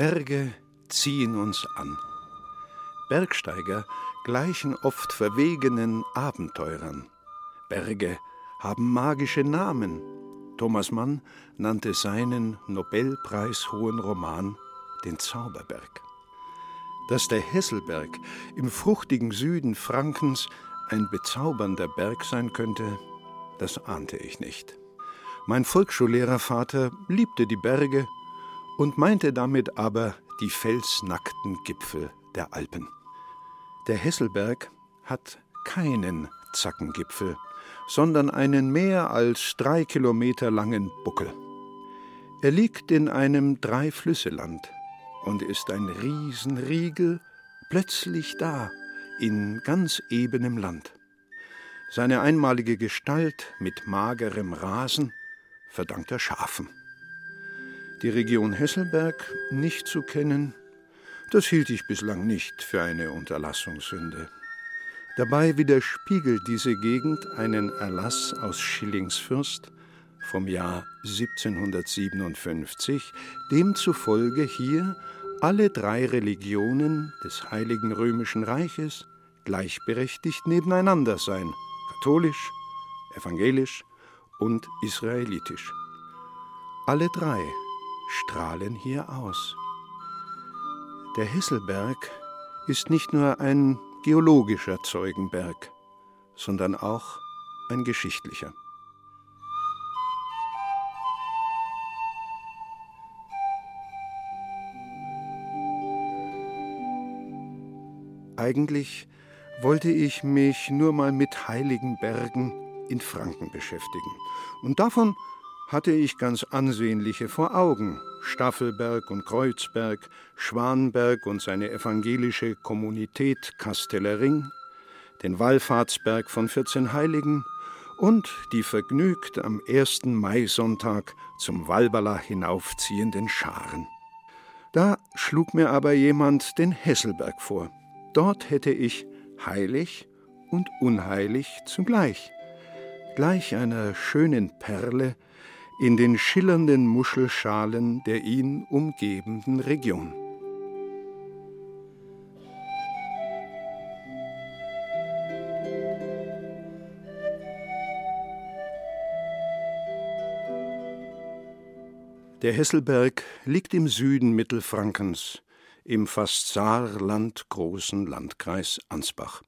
Berge ziehen uns an. Bergsteiger gleichen oft verwegenen Abenteurern. Berge haben magische Namen. Thomas Mann nannte seinen Nobelpreishohen Roman den Zauberberg. Dass der Hesselberg im fruchtigen Süden Frankens ein bezaubernder Berg sein könnte, das ahnte ich nicht. Mein Volksschullehrervater liebte die Berge und meinte damit aber die felsnackten Gipfel der Alpen. Der Hesselberg hat keinen Zackengipfel, sondern einen mehr als drei Kilometer langen Buckel. Er liegt in einem Dreiflüsseland und ist ein Riesenriegel plötzlich da, in ganz ebenem Land. Seine einmalige Gestalt mit magerem Rasen verdankt er Schafen. Die Region Hesselberg nicht zu kennen, das hielt ich bislang nicht für eine Unterlassungssünde. Dabei widerspiegelt diese Gegend einen Erlass aus Schillingsfürst vom Jahr 1757, demzufolge hier alle drei Religionen des Heiligen Römischen Reiches gleichberechtigt nebeneinander seien, katholisch, evangelisch und israelitisch. Alle drei strahlen hier aus. Der Hesselberg ist nicht nur ein geologischer Zeugenberg, sondern auch ein geschichtlicher. Eigentlich wollte ich mich nur mal mit heiligen Bergen in Franken beschäftigen. Und davon hatte ich ganz ansehnliche vor Augen. Staffelberg und Kreuzberg, Schwanberg und seine evangelische Kommunität Kastellering, den Wallfahrtsberg von 14 Heiligen und die vergnügt am ersten Maisonntag zum Walberla hinaufziehenden Scharen. Da schlug mir aber jemand den Hesselberg vor. Dort hätte ich heilig und unheilig zugleich, gleich einer schönen Perle, in den schillernden Muschelschalen der ihn umgebenden Region. Der Hesselberg liegt im Süden Mittelfrankens, im fast Saarland großen Landkreis Ansbach.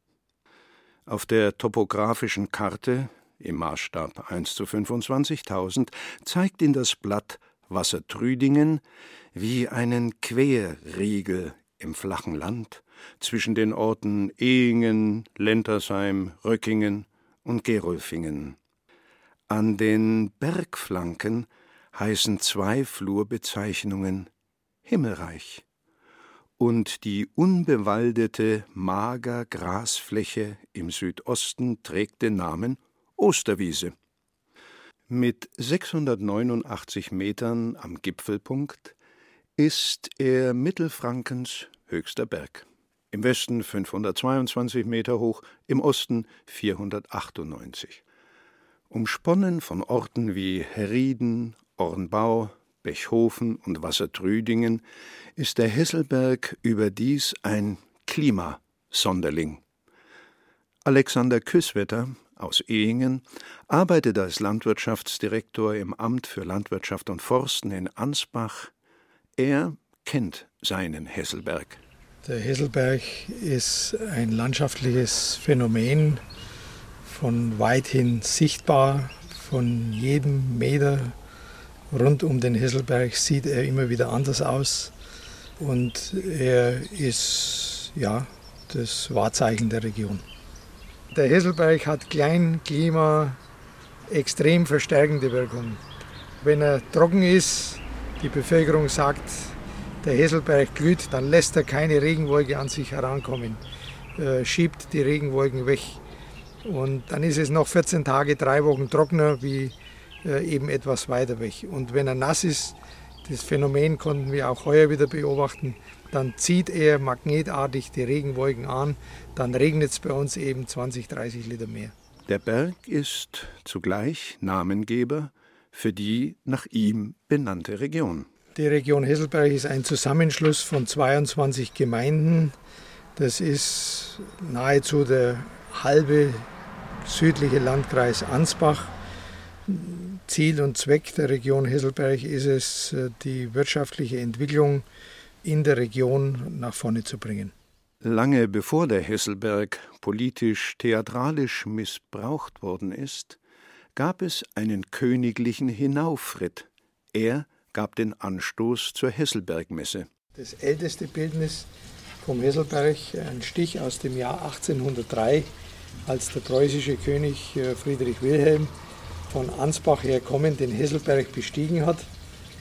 Auf der topografischen Karte im Maßstab 1 zu 25.000 zeigt ihn das Blatt Wassertrüdingen wie einen Querriegel im flachen Land zwischen den Orten Ehingen, Lentersheim, Röckingen und Gerolfingen. An den Bergflanken heißen zwei Flurbezeichnungen Himmelreich und die unbewaldete mager Grasfläche im Südosten trägt den Namen Osterwiese. Mit 689 Metern am Gipfelpunkt ist er Mittelfrankens höchster Berg. Im Westen 522 Meter hoch, im Osten 498. Umsponnen von Orten wie Herrieden, Ornbau, Bechhofen und Wassertrüdingen ist der Hesselberg überdies ein Klimasonderling. Alexander Küsswetter aus Ehingen, arbeitet als Landwirtschaftsdirektor im Amt für Landwirtschaft und Forsten in Ansbach. Er kennt seinen Hesselberg. Der Hesselberg ist ein landschaftliches Phänomen, von weithin sichtbar, von jedem Meter rund um den Hesselberg sieht er immer wieder anders aus und er ist ja das Wahrzeichen der Region. Der Hesselberg hat Kleinklima extrem verstärkende Wirkung. Wenn er trocken ist, die Bevölkerung sagt, der Hesselberg glüht, dann lässt er keine Regenwolke an sich herankommen, äh, schiebt die Regenwolken weg. Und dann ist es noch 14 Tage, drei Wochen trockener wie äh, eben etwas weiter weg. Und wenn er nass ist, das Phänomen konnten wir auch heuer wieder beobachten, dann zieht er magnetartig die Regenwolken an, dann regnet es bei uns eben 20, 30 Liter mehr. Der Berg ist zugleich Namengeber für die nach ihm benannte Region. Die Region Hesselberg ist ein Zusammenschluss von 22 Gemeinden. Das ist nahezu der halbe südliche Landkreis Ansbach. Ziel und Zweck der Region Hesselberg ist es, die wirtschaftliche Entwicklung in der Region nach vorne zu bringen. Lange bevor der Hesselberg politisch theatralisch missbraucht worden ist, gab es einen königlichen Hinaufritt. Er gab den Anstoß zur Hesselbergmesse. Das älteste Bildnis vom Hesselberg, ein Stich aus dem Jahr 1803, als der preußische König äh, Friedrich Wilhelm von Ansbach her kommend den Hesselberg bestiegen hat.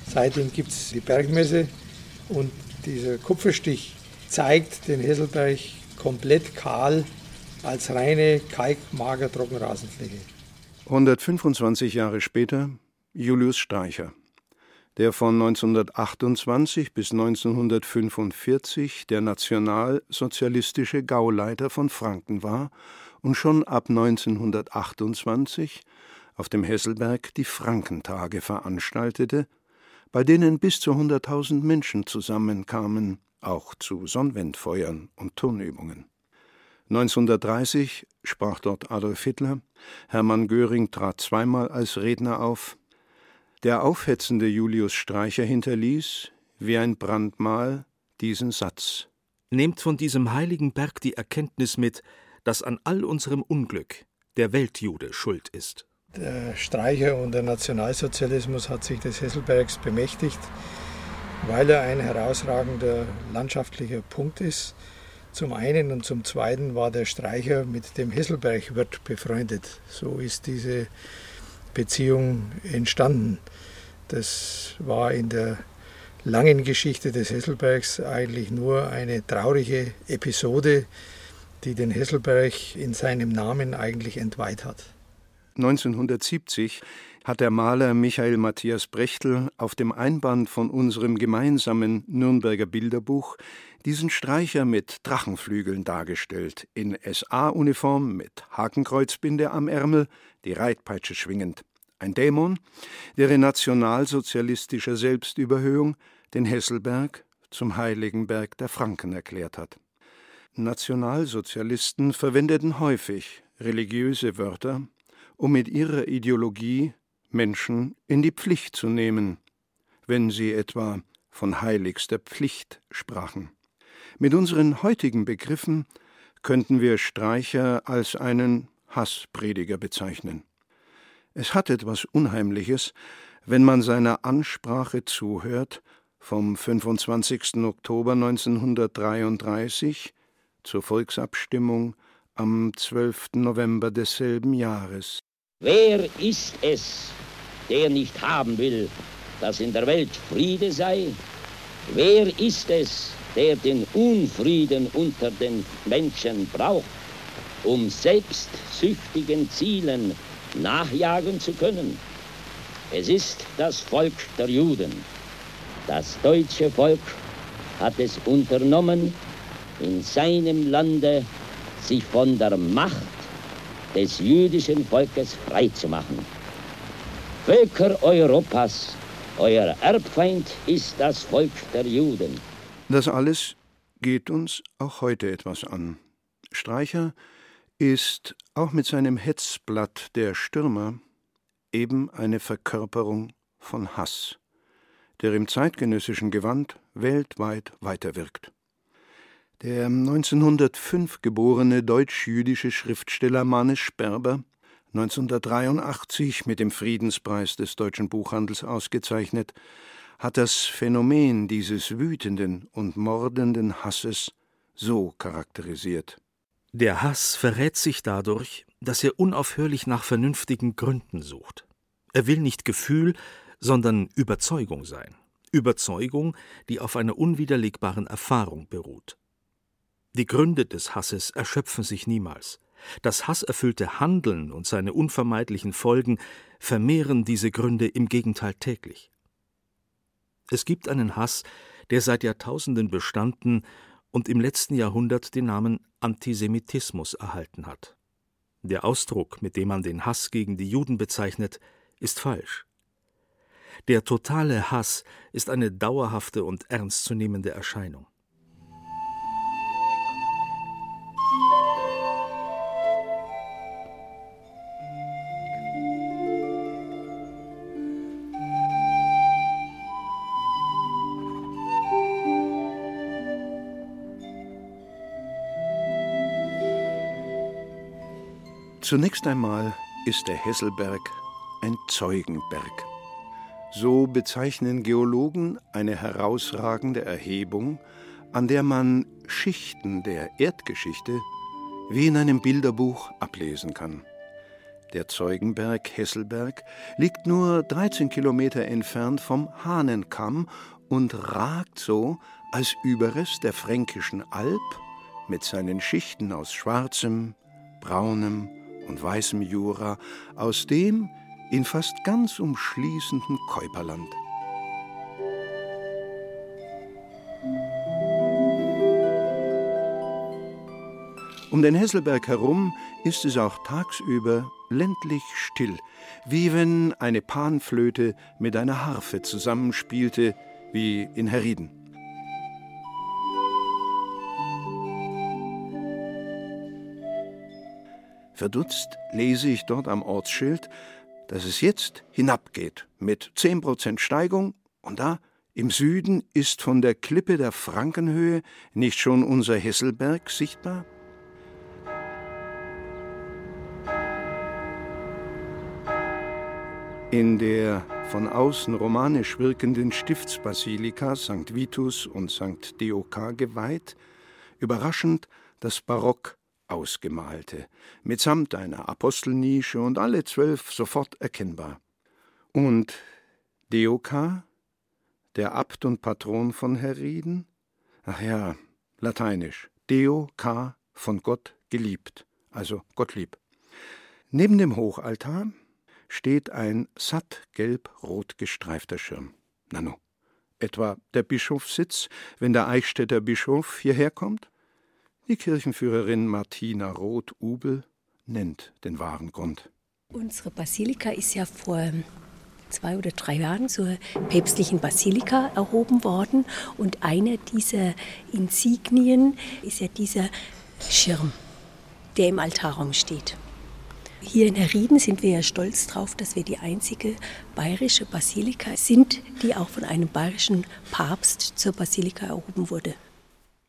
Seitdem gibt es die Bergmesse und dieser Kupferstich zeigt den Hesselberg komplett kahl als reine Kalkmager-Trockenrasenfläche. 125 Jahre später Julius Streicher der von 1928 bis 1945 der nationalsozialistische Gauleiter von Franken war und schon ab 1928 auf dem Hesselberg die Frankentage veranstaltete, bei denen bis zu 100.000 Menschen zusammenkamen, auch zu Sonnenwendfeuern und Turnübungen. 1930 sprach dort Adolf Hitler, Hermann Göring trat zweimal als Redner auf, der aufhetzende Julius Streicher hinterließ, wie ein Brandmal, diesen Satz. Nehmt von diesem heiligen Berg die Erkenntnis mit, dass an all unserem Unglück der Weltjude schuld ist. Der Streicher und der Nationalsozialismus hat sich des Hesselbergs bemächtigt, weil er ein herausragender landschaftlicher Punkt ist. Zum einen und zum zweiten war der Streicher mit dem Hesselbergwirt befreundet. So ist diese Beziehung entstanden. Das war in der langen Geschichte des Hesselbergs eigentlich nur eine traurige Episode, die den Hesselberg in seinem Namen eigentlich entweiht hat. 1970 hat der Maler Michael Matthias Brechtel auf dem Einband von unserem gemeinsamen Nürnberger Bilderbuch diesen Streicher mit Drachenflügeln dargestellt, in SA-Uniform mit Hakenkreuzbinde am Ärmel, die Reitpeitsche schwingend. Ein Dämon, der in nationalsozialistischer Selbstüberhöhung den Hesselberg zum heiligen Berg der Franken erklärt hat. Nationalsozialisten verwendeten häufig religiöse Wörter, um mit ihrer Ideologie Menschen in die Pflicht zu nehmen, wenn sie etwa von heiligster Pflicht sprachen. Mit unseren heutigen Begriffen könnten wir Streicher als einen Hassprediger bezeichnen. Es hat etwas Unheimliches, wenn man seiner Ansprache zuhört vom 25. Oktober 1933 zur Volksabstimmung am 12. November desselben Jahres. Wer ist es, der nicht haben will, dass in der Welt Friede sei? Wer ist es, der den Unfrieden unter den Menschen braucht, um selbstsüchtigen Zielen nachjagen zu können. Es ist das Volk der Juden. Das deutsche Volk hat es unternommen, in seinem Lande sich von der Macht des jüdischen Volkes freizumachen. Völker Europas, euer Erbfeind ist das Volk der Juden. Das alles geht uns auch heute etwas an. Streicher ist auch mit seinem Hetzblatt Der Stürmer eben eine Verkörperung von Hass, der im zeitgenössischen Gewand weltweit weiterwirkt. Der 1905 geborene deutsch-jüdische Schriftsteller Mannes Sperber, 1983 mit dem Friedenspreis des deutschen Buchhandels ausgezeichnet, hat das Phänomen dieses wütenden und mordenden Hasses so charakterisiert. Der Hass verrät sich dadurch, dass er unaufhörlich nach vernünftigen Gründen sucht. Er will nicht Gefühl, sondern Überzeugung sein. Überzeugung, die auf einer unwiderlegbaren Erfahrung beruht. Die Gründe des Hasses erschöpfen sich niemals. Das hasserfüllte Handeln und seine unvermeidlichen Folgen vermehren diese Gründe im Gegenteil täglich. Es gibt einen Hass, der seit Jahrtausenden bestanden und im letzten Jahrhundert den Namen Antisemitismus erhalten hat. Der Ausdruck, mit dem man den Hass gegen die Juden bezeichnet, ist falsch. Der totale Hass ist eine dauerhafte und ernstzunehmende Erscheinung. Zunächst einmal ist der Hesselberg ein Zeugenberg. So bezeichnen Geologen eine herausragende Erhebung, an der man Schichten der Erdgeschichte wie in einem Bilderbuch ablesen kann. Der Zeugenberg Hesselberg liegt nur 13 Kilometer entfernt vom Hahnenkamm und ragt so als Überrest der Fränkischen Alb mit seinen Schichten aus schwarzem, braunem und weißem Jura aus dem in fast ganz umschließenden Käuperland. Um den Hesselberg herum ist es auch tagsüber ländlich still, wie wenn eine Panflöte mit einer Harfe zusammenspielte, wie in Herrieden. Verdutzt lese ich dort am Ortsschild, dass es jetzt hinabgeht mit 10% Steigung und da im Süden ist von der Klippe der Frankenhöhe nicht schon unser Hesselberg sichtbar? In der von außen romanisch wirkenden Stiftsbasilika St. Vitus und St. Deoka geweiht, überraschend das Barock ausgemalte, mitsamt einer Apostelnische und alle zwölf sofort erkennbar. Und Deoka, der Abt und Patron von Herrieden? Ach ja, lateinisch. Deo, K, von Gott geliebt, also Gottlieb. Neben dem Hochaltar steht ein satt gelb-rot gestreifter Schirm. Nano. Etwa der Bischofssitz, wenn der Eichstätter Bischof hierher kommt? Die Kirchenführerin Martina Roth-Ubel nennt den wahren Grund. Unsere Basilika ist ja vor zwei oder drei Jahren zur päpstlichen Basilika erhoben worden. Und eine dieser Insignien ist ja dieser Schirm, der im Altarraum steht. Hier in Herrieden sind wir ja stolz darauf, dass wir die einzige bayerische Basilika sind, die auch von einem bayerischen Papst zur Basilika erhoben wurde.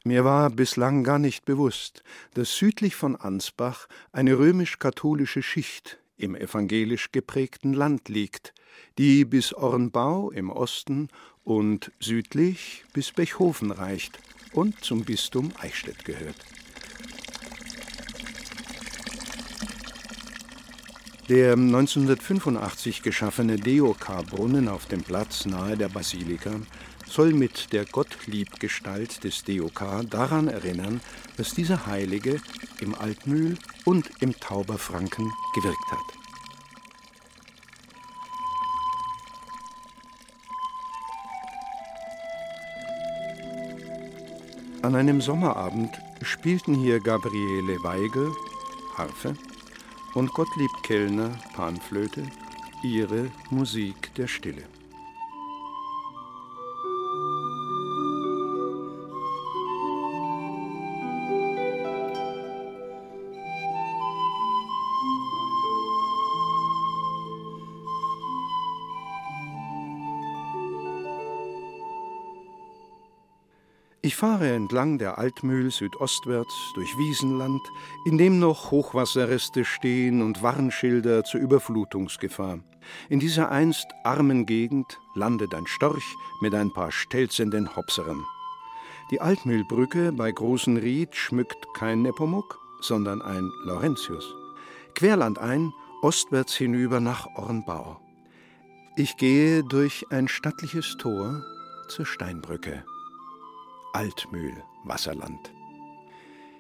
Mir war bislang gar nicht bewusst, dass südlich von Ansbach eine römisch-katholische Schicht im evangelisch geprägten Land liegt, die bis Ornbau im Osten und südlich bis Bechhofen reicht und zum Bistum Eichstätt gehört. Der 1985 geschaffene Deokar-Brunnen auf dem Platz nahe der Basilika soll mit der Gottliebgestalt des DOK daran erinnern, dass dieser Heilige im Altmühl und im Tauberfranken gewirkt hat. An einem Sommerabend spielten hier Gabriele Weigel, Harfe, und Gottlieb Kellner, Panflöte, ihre Musik der Stille. Fahre entlang der Altmühl südostwärts durch Wiesenland, in dem noch Hochwasserreste stehen und Warnschilder zur Überflutungsgefahr. In dieser einst armen Gegend landet ein Storch mit ein paar stelzenden Hopserern. Die Altmühlbrücke bei Großen Ried schmückt kein Nepomuk, sondern ein Laurentius. Querlandein, ostwärts hinüber nach Ornbau. Ich gehe durch ein stattliches Tor zur Steinbrücke. Altmühl, Wasserland.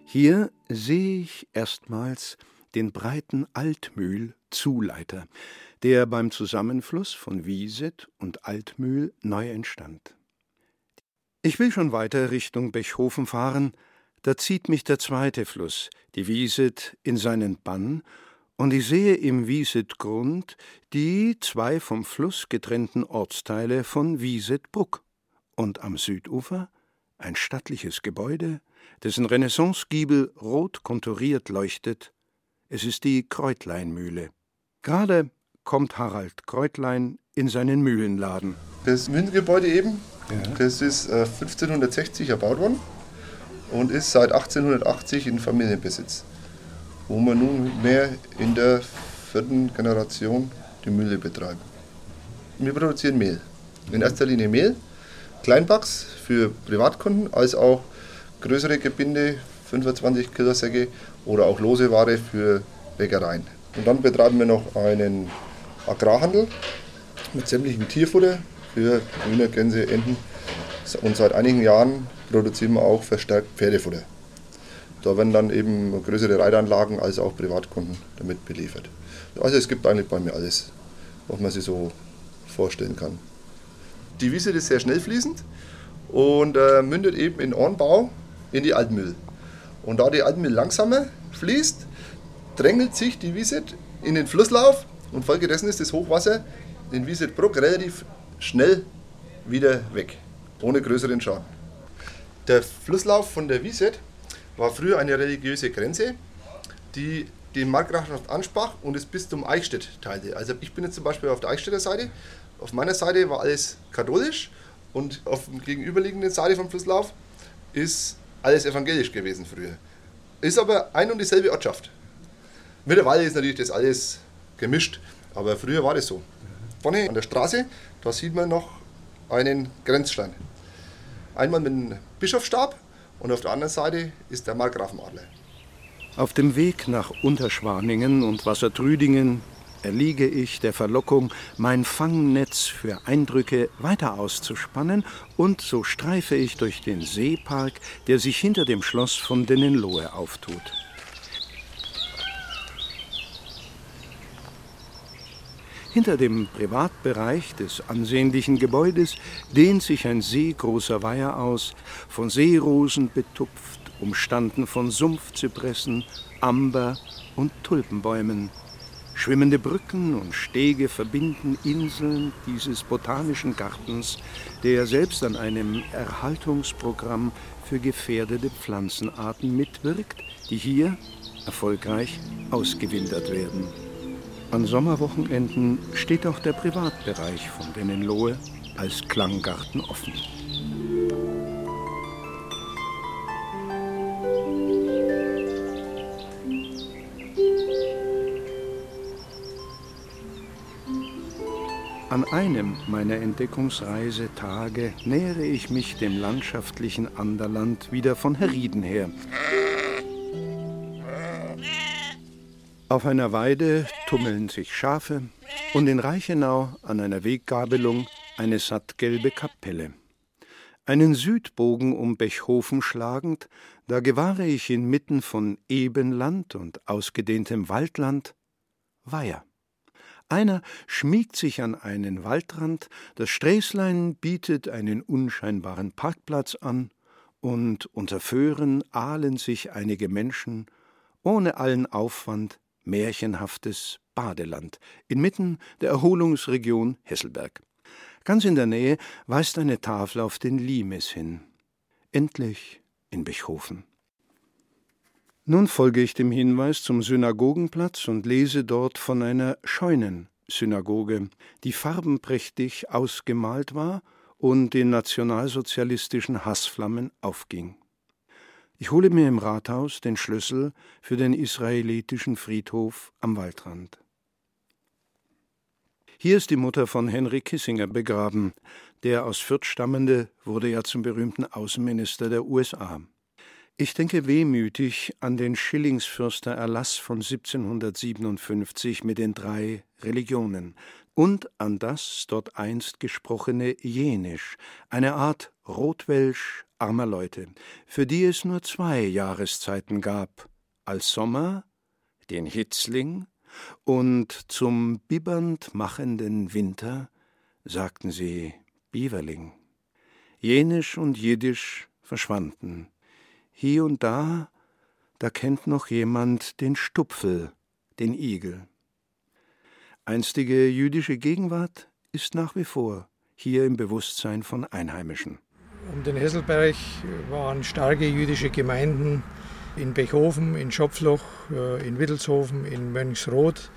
Hier sehe ich erstmals den breiten Altmühl Zuleiter, der beim Zusammenfluss von Wieset und Altmühl neu entstand. Ich will schon weiter Richtung Bechhofen fahren, da zieht mich der zweite Fluss, die Wieset, in seinen Bann, und ich sehe im Wiesetgrund die zwei vom Fluss getrennten Ortsteile von Wiesetbruck und am Südufer ein stattliches Gebäude, dessen Renaissancegiebel rot konturiert leuchtet. Es ist die Kräutleinmühle. Gerade kommt Harald Kräutlein in seinen Mühlenladen. Das Mühlengebäude eben, ja. das ist 1560 äh, erbaut worden und ist seit 1880 in Familienbesitz, wo wir nunmehr in der vierten Generation die Mühle betreiben. Wir produzieren Mehl. In erster Linie Mehl, Kleinbacks für Privatkunden, als auch größere Gebinde, 25 Kilo Säcke oder auch lose Ware für Bäckereien. Und dann betreiben wir noch einen Agrarhandel mit sämtlichem Tierfutter für Hühner, Gänse, Enten. Und seit einigen Jahren produzieren wir auch verstärkt Pferdefutter. Da werden dann eben größere Reitanlagen als auch Privatkunden damit beliefert. Also es gibt eigentlich bei mir alles, was man sich so vorstellen kann. Die Wiese ist sehr schnell fließend und äh, mündet eben in Ornbau in die Altmühl. Und da die Altmühl langsamer fließt, drängelt sich die Wiese in den Flusslauf und folgedessen ist das Hochwasser in Wiesetbruck relativ schnell wieder weg, ohne größeren Schaden. Der Flusslauf von der Wieset war früher eine religiöse Grenze, die die Markgrafschaft ansprach und es bis zum Eichstätt teilte. Also ich bin jetzt zum Beispiel auf der Eichstätter Seite. Auf meiner Seite war alles katholisch und auf der gegenüberliegenden Seite vom Flusslauf ist alles evangelisch gewesen früher. Ist aber ein und dieselbe Ortschaft. Mittlerweile ist natürlich das alles gemischt, aber früher war das so. Vorne an der Straße, da sieht man noch einen Grenzstein. Einmal mit einem Bischofsstab und auf der anderen Seite ist der Markgrafenadler. Auf dem Weg nach Unterschwaningen und Wassertrüdingen erliege ich der Verlockung, mein Fangnetz für Eindrücke weiter auszuspannen, und so streife ich durch den Seepark, der sich hinter dem Schloss von Dennenlohe auftut. Hinter dem Privatbereich des ansehnlichen Gebäudes dehnt sich ein seegroßer Weiher aus, von Seerosen betupft, umstanden von Sumpfzypressen, Amber und Tulpenbäumen. Schwimmende Brücken und Stege verbinden Inseln dieses botanischen Gartens, der selbst an einem Erhaltungsprogramm für gefährdete Pflanzenarten mitwirkt, die hier erfolgreich ausgewildert werden. An Sommerwochenenden steht auch der Privatbereich von Dennenlohe als Klanggarten offen. An einem meiner Entdeckungsreisetage nähere ich mich dem landschaftlichen Anderland wieder von Herrieden her. Auf einer Weide tummeln sich Schafe und in Reichenau an einer Weggabelung eine sattgelbe Kapelle. Einen Südbogen um Bechhofen schlagend, da gewahre ich inmitten von Ebenland und ausgedehntem Waldland Weiher. Einer schmiegt sich an einen Waldrand, das Sträßlein bietet einen unscheinbaren Parkplatz an, und unter Föhren ahlen sich einige Menschen, ohne allen Aufwand märchenhaftes Badeland inmitten der Erholungsregion Hesselberg. Ganz in der Nähe weist eine Tafel auf den Limes hin. Endlich in Bechhofen. Nun folge ich dem Hinweis zum Synagogenplatz und lese dort von einer Scheunensynagoge, die farbenprächtig ausgemalt war und in nationalsozialistischen Hassflammen aufging. Ich hole mir im Rathaus den Schlüssel für den israelitischen Friedhof am Waldrand. Hier ist die Mutter von Henry Kissinger begraben. Der aus Fürth stammende wurde ja zum berühmten Außenminister der USA. Ich denke wehmütig an den Schillingsfürster Erlass von 1757 mit den drei Religionen, und an das dort einst gesprochene Jenisch, eine Art Rotwelsch armer Leute, für die es nur zwei Jahreszeiten gab, als Sommer, den Hitzling, und zum bibbernd machenden Winter sagten sie Bieverling. Jenisch und Jiddisch verschwanden. Hier und da, da kennt noch jemand den Stupfel, den Igel. Einstige jüdische Gegenwart ist nach wie vor hier im Bewusstsein von Einheimischen. Um den Hesselberg waren starke jüdische Gemeinden in Bechhofen, in Schopfloch, äh, in Wittelshofen, in Mönchsroth,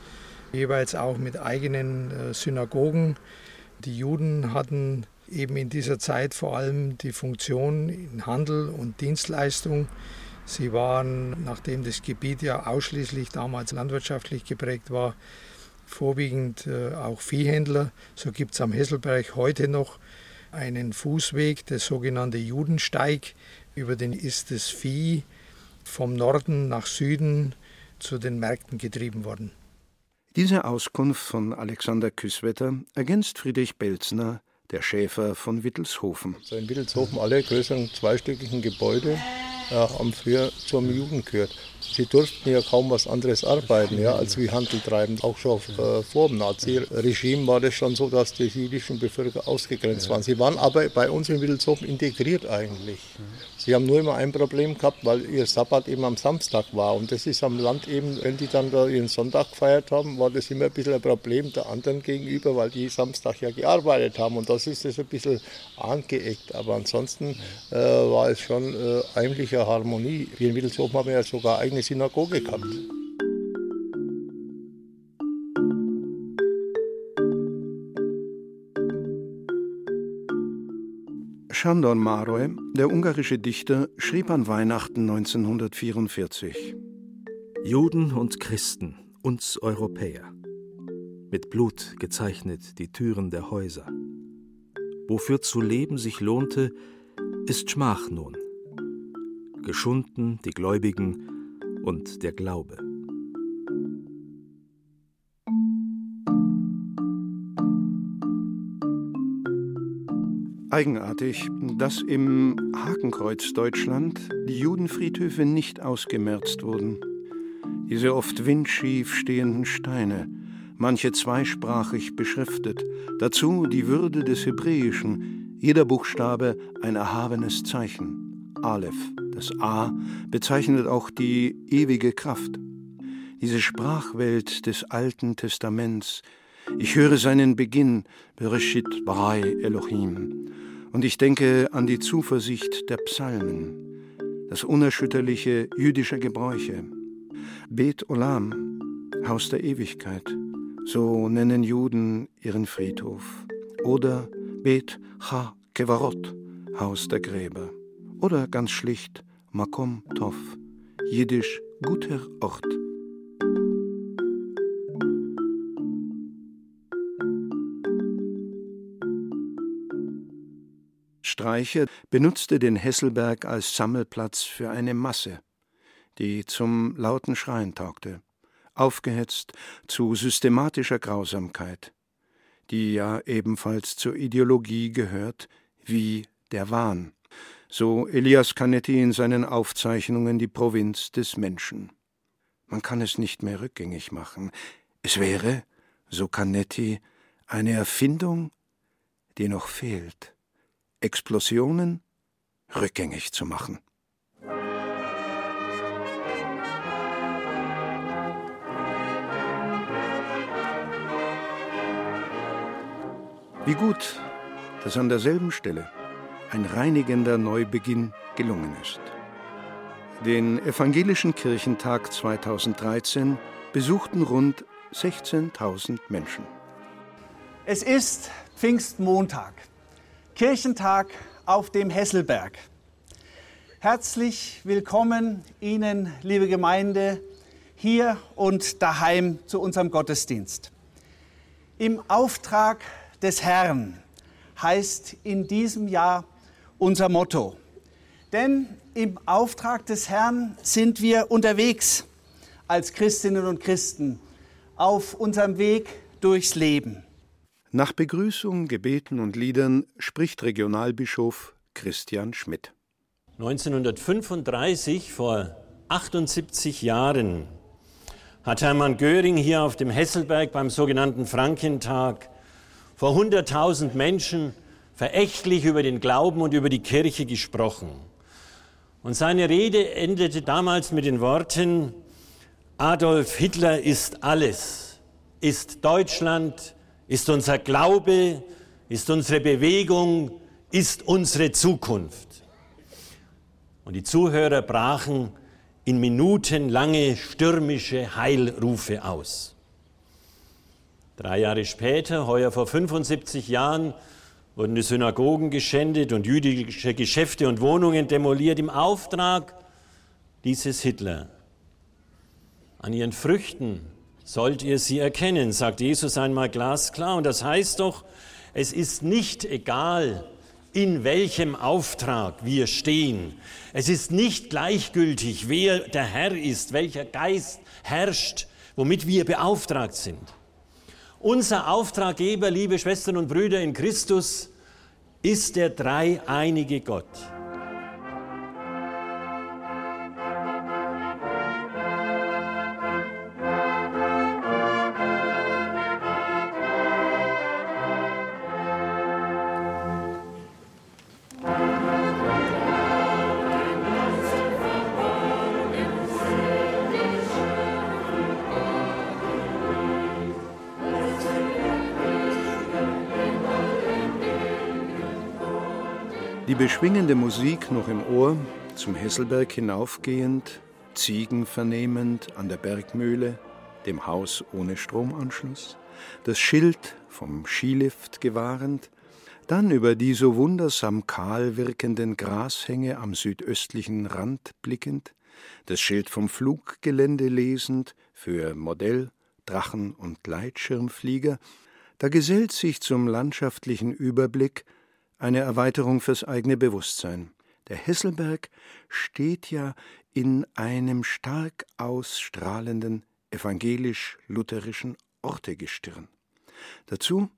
jeweils auch mit eigenen äh, Synagogen. Die Juden hatten eben in dieser Zeit vor allem die Funktion in Handel und Dienstleistung. Sie waren, nachdem das Gebiet ja ausschließlich damals landwirtschaftlich geprägt war, vorwiegend äh, auch Viehhändler. So gibt es am Hesselberg heute noch einen Fußweg, der sogenannte Judensteig. Über den ist das Vieh vom Norden nach Süden zu den Märkten getrieben worden. Diese Auskunft von Alexander Küsswetter ergänzt Friedrich Belzner, der Schäfer von Wittelshofen. In Wittelshofen alle größeren zweistöckigen Gebäude ja, haben früher zum Juden gehört. Sie durften ja kaum was anderes arbeiten, ja, als wie Handel treiben. Auch schon äh, vor dem Nazi-Regime war das schon so, dass die jüdischen Bevölkerung ausgegrenzt waren. Sie waren aber bei uns in Wittelshofen integriert eigentlich. Sie haben nur immer ein Problem gehabt, weil ihr Sabbat eben am Samstag war. Und das ist am Land eben, wenn die dann da ihren Sonntag gefeiert haben, war das immer ein bisschen ein Problem der anderen gegenüber, weil die Samstag ja gearbeitet haben. Und das ist das ein bisschen angeeckt. Aber ansonsten äh, war es schon äh, eigentlich eine Harmonie. Wir in Wittelshofen haben ja sogar eigene Synagoge gehabt. Sándor Mároly, der ungarische Dichter, schrieb an Weihnachten 1944. Juden und Christen, uns Europäer. Mit Blut gezeichnet die Türen der Häuser. Wofür zu leben sich lohnte, ist Schmach nun. Geschunden die Gläubigen und der Glaube. Eigenartig, dass im Hakenkreuz Deutschland die Judenfriedhöfe nicht ausgemerzt wurden. Diese oft windschief stehenden Steine, manche zweisprachig beschriftet, dazu die Würde des Hebräischen, jeder Buchstabe ein erhabenes Zeichen. Aleph, das A, bezeichnet auch die ewige Kraft. Diese Sprachwelt des Alten Testaments, ich höre seinen Beginn, Bereshit Barai Elohim, und ich denke an die Zuversicht der Psalmen, das unerschütterliche jüdische Gebräuche. Bet Olam, Haus der Ewigkeit, so nennen Juden ihren Friedhof. Oder Bet Ha Kevarot, Haus der Gräber. Oder ganz schlicht Makom Tov, jiddisch guter Ort. Streicher benutzte den Hesselberg als Sammelplatz für eine Masse, die zum lauten Schreien taugte, aufgehetzt zu systematischer Grausamkeit, die ja ebenfalls zur Ideologie gehört, wie der Wahn, so Elias Canetti in seinen Aufzeichnungen die Provinz des Menschen. Man kann es nicht mehr rückgängig machen. Es wäre, so Canetti, eine Erfindung, die noch fehlt. Explosionen rückgängig zu machen. Wie gut, dass an derselben Stelle ein reinigender Neubeginn gelungen ist. Den Evangelischen Kirchentag 2013 besuchten rund 16.000 Menschen. Es ist Pfingstmontag. Kirchentag auf dem Hesselberg. Herzlich willkommen Ihnen, liebe Gemeinde, hier und daheim zu unserem Gottesdienst. Im Auftrag des Herrn heißt in diesem Jahr unser Motto. Denn im Auftrag des Herrn sind wir unterwegs als Christinnen und Christen auf unserem Weg durchs Leben. Nach Begrüßung, Gebeten und Liedern spricht Regionalbischof Christian Schmidt. 1935, vor 78 Jahren, hat Hermann Göring hier auf dem Hesselberg beim sogenannten Frankentag vor 100.000 Menschen verächtlich über den Glauben und über die Kirche gesprochen. Und seine Rede endete damals mit den Worten, Adolf Hitler ist alles, ist Deutschland, ist unser Glaube, ist unsere Bewegung, ist unsere Zukunft. Und die Zuhörer brachen in minutenlange stürmische Heilrufe aus. Drei Jahre später, heuer vor 75 Jahren, wurden die Synagogen geschändet und jüdische Geschäfte und Wohnungen demoliert im Auftrag dieses Hitler. An ihren Früchten sollt ihr sie erkennen, sagt Jesus einmal glasklar. Und das heißt doch, es ist nicht egal, in welchem Auftrag wir stehen. Es ist nicht gleichgültig, wer der Herr ist, welcher Geist herrscht, womit wir beauftragt sind. Unser Auftraggeber, liebe Schwestern und Brüder in Christus, ist der dreieinige Gott. Die beschwingende Musik noch im Ohr, zum Hesselberg hinaufgehend, Ziegen vernehmend an der Bergmühle, dem Haus ohne Stromanschluss, das Schild vom Skilift gewahrend, dann über die so wundersam kahl wirkenden Grashänge am südöstlichen Rand blickend, das Schild vom Fluggelände lesend für Modell, Drachen und Gleitschirmflieger, da gesellt sich zum landschaftlichen Überblick eine Erweiterung fürs eigene Bewusstsein. Der Hesselberg steht ja in einem stark ausstrahlenden evangelisch-lutherischen Ortegestirn. Dazu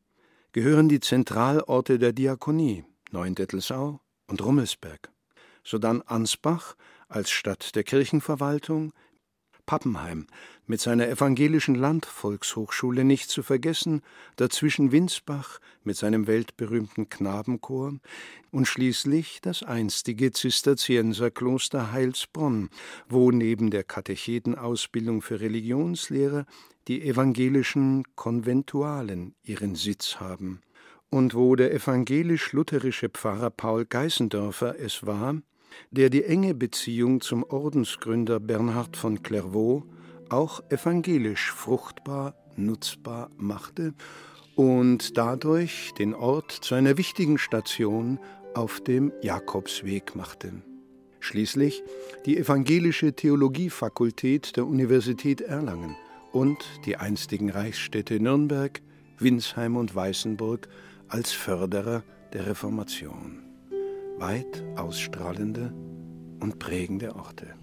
gehören die Zentralorte der Diakonie Neuendettelsau und Rummelsberg, sodann Ansbach als Stadt der Kirchenverwaltung, Pappenheim. Mit seiner evangelischen Landvolkshochschule nicht zu vergessen, dazwischen Winsbach mit seinem weltberühmten Knabenchor und schließlich das einstige Zisterzienserkloster Heilsbronn, wo neben der Katechetenausbildung für Religionslehrer die evangelischen Konventualen ihren Sitz haben. Und wo der evangelisch-lutherische Pfarrer Paul Geißendörfer es war, der die enge Beziehung zum Ordensgründer Bernhard von Clairvaux auch evangelisch fruchtbar nutzbar machte und dadurch den Ort zu einer wichtigen Station auf dem Jakobsweg machte. Schließlich die evangelische Theologiefakultät der Universität Erlangen und die einstigen Reichsstädte Nürnberg, Winsheim und Weißenburg als Förderer der Reformation. Weit ausstrahlende und prägende Orte.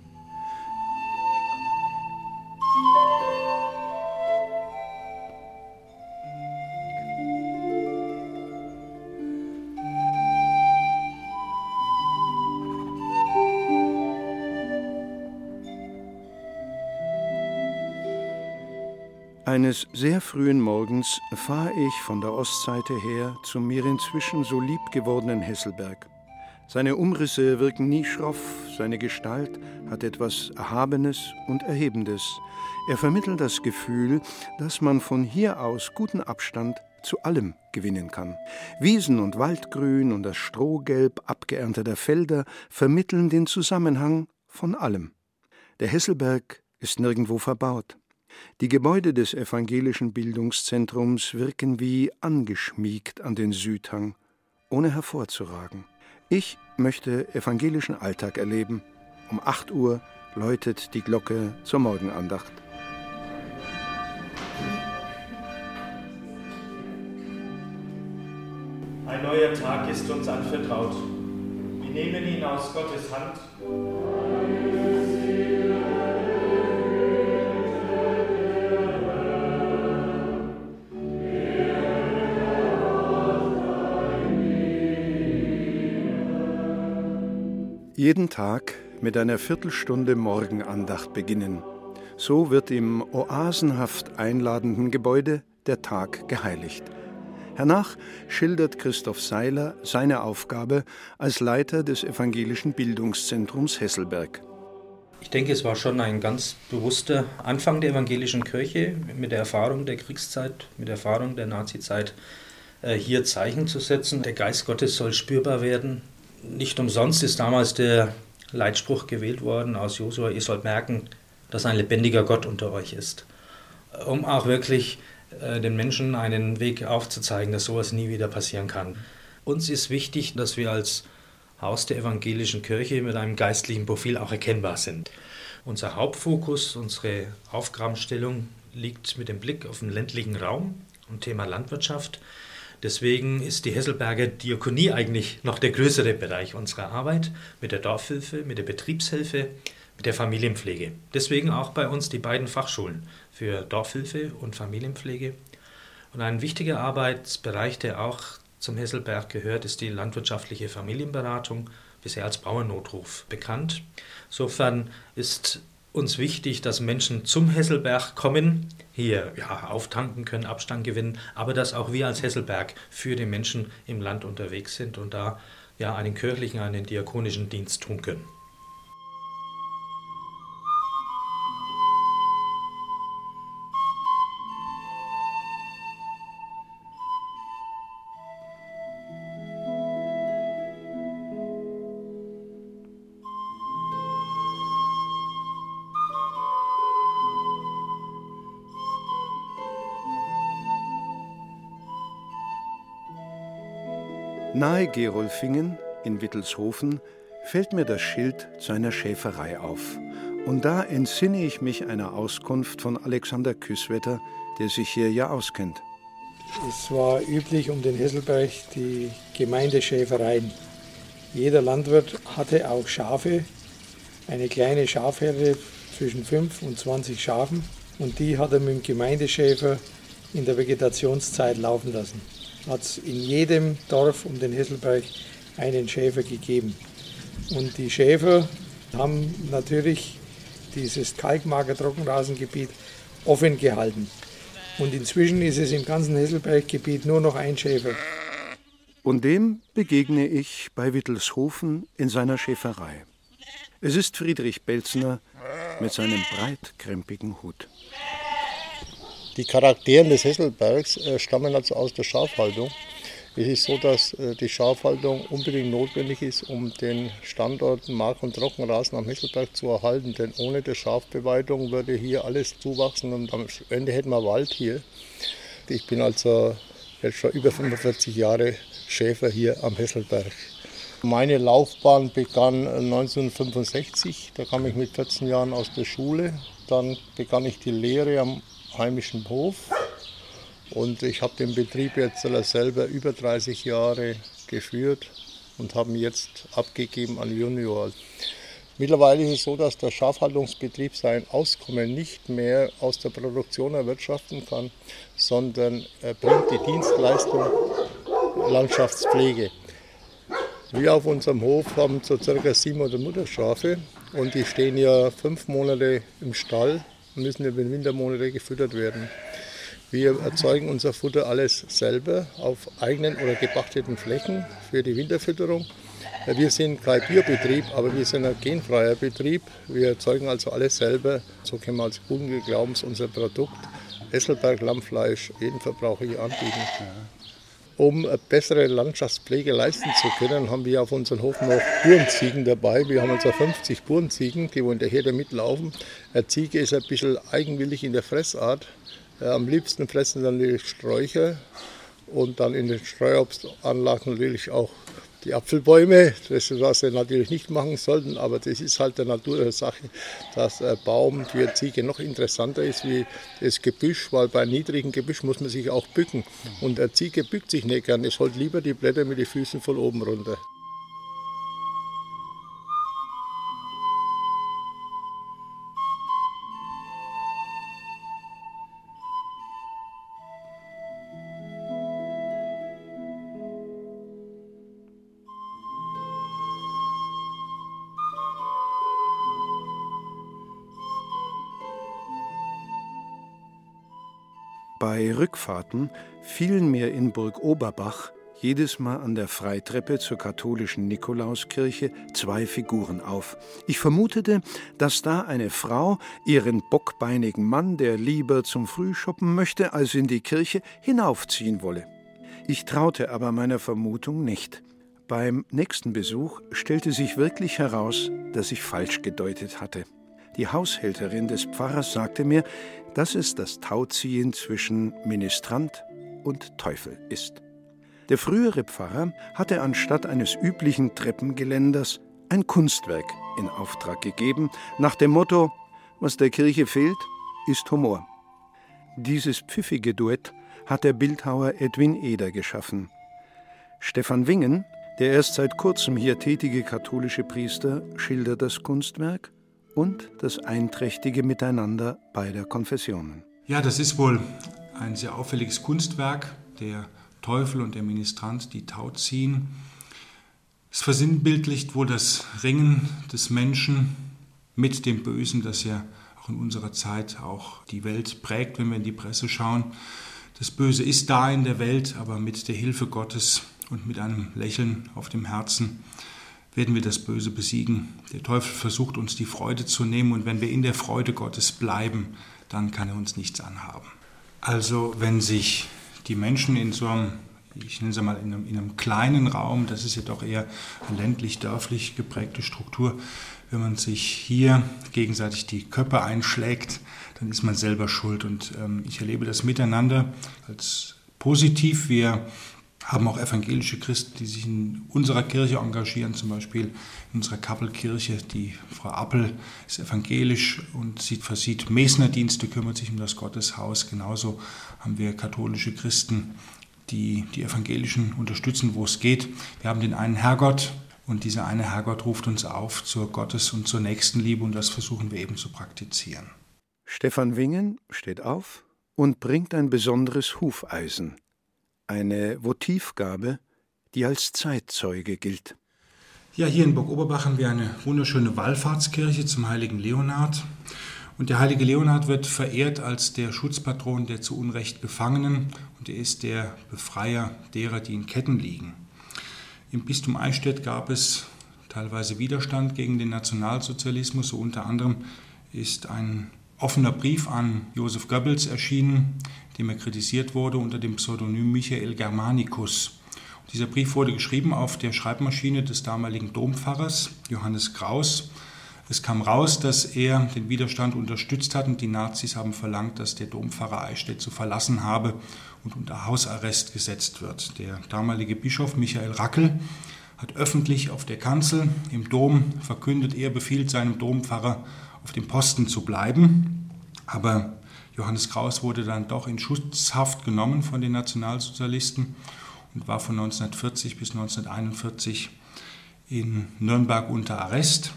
Eines sehr frühen Morgens fahre ich von der Ostseite her zum mir inzwischen so lieb gewordenen Hesselberg. Seine Umrisse wirken nie schroff, seine Gestalt hat etwas Erhabenes und Erhebendes. Er vermittelt das Gefühl, dass man von hier aus guten Abstand zu allem gewinnen kann. Wiesen und Waldgrün und das Strohgelb abgeernteter Felder vermitteln den Zusammenhang von allem. Der Hesselberg ist nirgendwo verbaut. Die Gebäude des evangelischen Bildungszentrums wirken wie angeschmiegt an den Südhang, ohne hervorzuragen. Ich möchte evangelischen Alltag erleben. Um 8 Uhr läutet die Glocke zur Morgenandacht. Ein neuer Tag ist uns anvertraut. Wir nehmen ihn aus Gottes Hand. Jeden Tag mit einer Viertelstunde Morgenandacht beginnen. So wird im oasenhaft einladenden Gebäude der Tag geheiligt. Hernach schildert Christoph Seiler seine Aufgabe als Leiter des evangelischen Bildungszentrums Hesselberg. Ich denke, es war schon ein ganz bewusster Anfang der evangelischen Kirche mit der Erfahrung der Kriegszeit, mit der Erfahrung der Nazizeit, äh, hier Zeichen zu setzen. Der Geist Gottes soll spürbar werden. Nicht umsonst ist damals der Leitspruch gewählt worden aus Josua, ihr sollt merken, dass ein lebendiger Gott unter euch ist. Um auch wirklich äh, den Menschen einen Weg aufzuzeigen, dass sowas nie wieder passieren kann. Uns ist wichtig, dass wir als Haus der evangelischen Kirche mit einem geistlichen Profil auch erkennbar sind. Unser Hauptfokus, unsere Aufgabenstellung liegt mit dem Blick auf den ländlichen Raum und Thema Landwirtschaft. Deswegen ist die Hesselberger Diakonie eigentlich noch der größere Bereich unserer Arbeit mit der Dorfhilfe, mit der Betriebshilfe, mit der Familienpflege. Deswegen auch bei uns die beiden Fachschulen für Dorfhilfe und Familienpflege. Und ein wichtiger Arbeitsbereich, der auch zum Hesselberg gehört, ist die landwirtschaftliche Familienberatung, bisher als Bauernnotruf bekannt. Insofern ist uns wichtig, dass Menschen zum Hesselberg kommen, hier ja, auftanken können, Abstand gewinnen, aber dass auch wir als Hesselberg für die Menschen im Land unterwegs sind und da ja einen kirchlichen, einen diakonischen Dienst tun können. Nahe Gerolfingen in Wittelshofen fällt mir das Schild zu einer Schäferei auf. Und da entsinne ich mich einer Auskunft von Alexander Küsswetter, der sich hier ja auskennt. Es war üblich um den Hesselberg die Gemeindeschäfereien. Jeder Landwirt hatte auch Schafe, eine kleine Schafherde zwischen 5 und 20 Schafen und die hat er mit dem Gemeindeschäfer in der Vegetationszeit laufen lassen hat es in jedem Dorf um den Hesselberg einen Schäfer gegeben. Und die Schäfer haben natürlich dieses Kalkmager-Trockenrasengebiet offen gehalten. Und inzwischen ist es im ganzen Hesselberggebiet nur noch ein Schäfer. Und dem begegne ich bei Wittelshofen in seiner Schäferei. Es ist Friedrich Belzner mit seinem breitkrempigen Hut. Die Charaktere des Hesselbergs äh, stammen also aus der Schafhaltung. Es ist so, dass äh, die Schafhaltung unbedingt notwendig ist, um den Standort Mark- und Trockenrasen am Hesselberg zu erhalten. Denn ohne die Schafbeweidung würde hier alles zuwachsen und am Ende hätten wir Wald hier. Ich bin also jetzt schon über 45 Jahre Schäfer hier am Hesselberg. Meine Laufbahn begann 1965. Da kam ich mit 14 Jahren aus der Schule. Dann begann ich die Lehre am heimischen Hof. Und ich habe den Betrieb jetzt selber über 30 Jahre geführt und habe ihn jetzt abgegeben an Junior. Mittlerweile ist es so, dass der Schafhaltungsbetrieb sein Auskommen nicht mehr aus der Produktion erwirtschaften kann, sondern er bringt die Dienstleistung Landschaftspflege. Wir auf unserem Hof haben so circa 700 Mutterschafe und die stehen ja fünf Monate im Stall müssen über den Wintermonate gefüttert werden. Wir erzeugen unser Futter alles selber auf eigenen oder gepachteten Flächen für die Winterfütterung. Wir sind kein Biobetrieb, aber wir sind ein genfreier Betrieb. Wir erzeugen also alles selber. So können wir als guten Glaubens unser Produkt Esselberg Lammfleisch jeden Verbraucher hier anbieten. Um bessere Landschaftspflege leisten zu können, haben wir auf unserem Hof noch Burenziegen dabei. Wir haben also 50 Burenziegen, die in der Herde mitlaufen. Eine Ziege ist ein bisschen eigenwillig in der Fressart. Am liebsten fressen dann die Sträucher und dann in den Streuobstanlagen natürlich auch die Apfelbäume, das ist, was sie natürlich nicht machen sollten, aber das ist halt der Natur der Sache, dass ein Baum für Ziege noch interessanter ist wie das Gebüsch, weil bei niedrigem Gebüsch muss man sich auch bücken. Und der Ziege bückt sich nicht gern, es holt lieber die Blätter mit den Füßen von oben runter. Rückfahrten fielen mir in Burg Oberbach jedes Mal an der Freitreppe zur katholischen Nikolauskirche zwei Figuren auf. Ich vermutete, dass da eine Frau ihren bockbeinigen Mann, der lieber zum Frühschoppen möchte als in die Kirche, hinaufziehen wolle. Ich traute aber meiner Vermutung nicht. Beim nächsten Besuch stellte sich wirklich heraus, dass ich falsch gedeutet hatte. Die Haushälterin des Pfarrers sagte mir, dass es das Tauziehen zwischen Ministrant und Teufel ist. Der frühere Pfarrer hatte anstatt eines üblichen Treppengeländers ein Kunstwerk in Auftrag gegeben, nach dem Motto: Was der Kirche fehlt, ist Humor. Dieses pfiffige Duett hat der Bildhauer Edwin Eder geschaffen. Stefan Wingen, der erst seit kurzem hier tätige katholische Priester, schildert das Kunstwerk und das einträchtige Miteinander beider Konfessionen. Ja, das ist wohl ein sehr auffälliges Kunstwerk der Teufel und der Ministrant, die Tau ziehen. Es versinnbildlicht wohl das Ringen des Menschen mit dem Bösen, das ja auch in unserer Zeit auch die Welt prägt, wenn wir in die Presse schauen. Das Böse ist da in der Welt, aber mit der Hilfe Gottes und mit einem Lächeln auf dem Herzen werden wir das Böse besiegen. Der Teufel versucht uns die Freude zu nehmen und wenn wir in der Freude Gottes bleiben, dann kann er uns nichts anhaben. Also wenn sich die Menschen in so einem, ich nenne es mal, in einem, in einem kleinen Raum, das ist ja doch eher ländlich-dörflich geprägte Struktur, wenn man sich hier gegenseitig die Köpfe einschlägt, dann ist man selber schuld. Und ähm, ich erlebe das miteinander als positiv. Wir haben auch evangelische Christen, die sich in unserer Kirche engagieren, zum Beispiel in unserer Kappelkirche. Die Frau Appel ist evangelisch und sie versieht Mesnerdienste, kümmert sich um das Gotteshaus. Genauso haben wir katholische Christen, die die Evangelischen unterstützen, wo es geht. Wir haben den einen Herrgott und dieser eine Herrgott ruft uns auf zur Gottes- und zur Nächstenliebe und das versuchen wir eben zu praktizieren. Stefan Wingen steht auf und bringt ein besonderes Hufeisen eine Votivgabe, die als Zeitzeuge gilt. Ja, hier in Burg Oberbach haben wir eine wunderschöne Wallfahrtskirche zum heiligen Leonhard. Und der heilige Leonhard wird verehrt als der Schutzpatron der zu Unrecht Gefangenen und er ist der Befreier derer, die in Ketten liegen. Im Bistum Eichstätt gab es teilweise Widerstand gegen den Nationalsozialismus. So unter anderem ist ein offener Brief an Josef Goebbels erschienen, dem er kritisiert wurde unter dem Pseudonym Michael Germanicus. Dieser Brief wurde geschrieben auf der Schreibmaschine des damaligen Dompfarrers Johannes Kraus. Es kam raus, dass er den Widerstand unterstützt hat und die Nazis haben verlangt, dass der Dompfarrer Eichstätt zu verlassen habe und unter Hausarrest gesetzt wird. Der damalige Bischof Michael Rackel hat öffentlich auf der Kanzel im Dom verkündet, er befiehlt seinem Dompfarrer auf dem Posten zu bleiben. Aber Johannes Kraus wurde dann doch in Schutzhaft genommen von den Nationalsozialisten und war von 1940 bis 1941 in Nürnberg unter Arrest.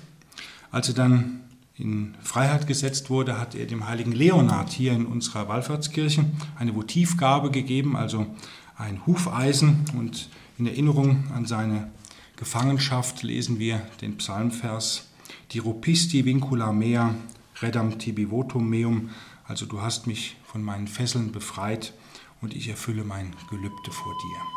Als er dann in Freiheit gesetzt wurde, hat er dem heiligen Leonhard hier in unserer Wallfahrtskirche eine Votivgabe gegeben, also ein Hufeisen. Und in Erinnerung an seine Gefangenschaft lesen wir den Psalmvers Die Rupisti vincula mea, redam tibi votum meum, also du hast mich von meinen Fesseln befreit und ich erfülle mein Gelübde vor dir.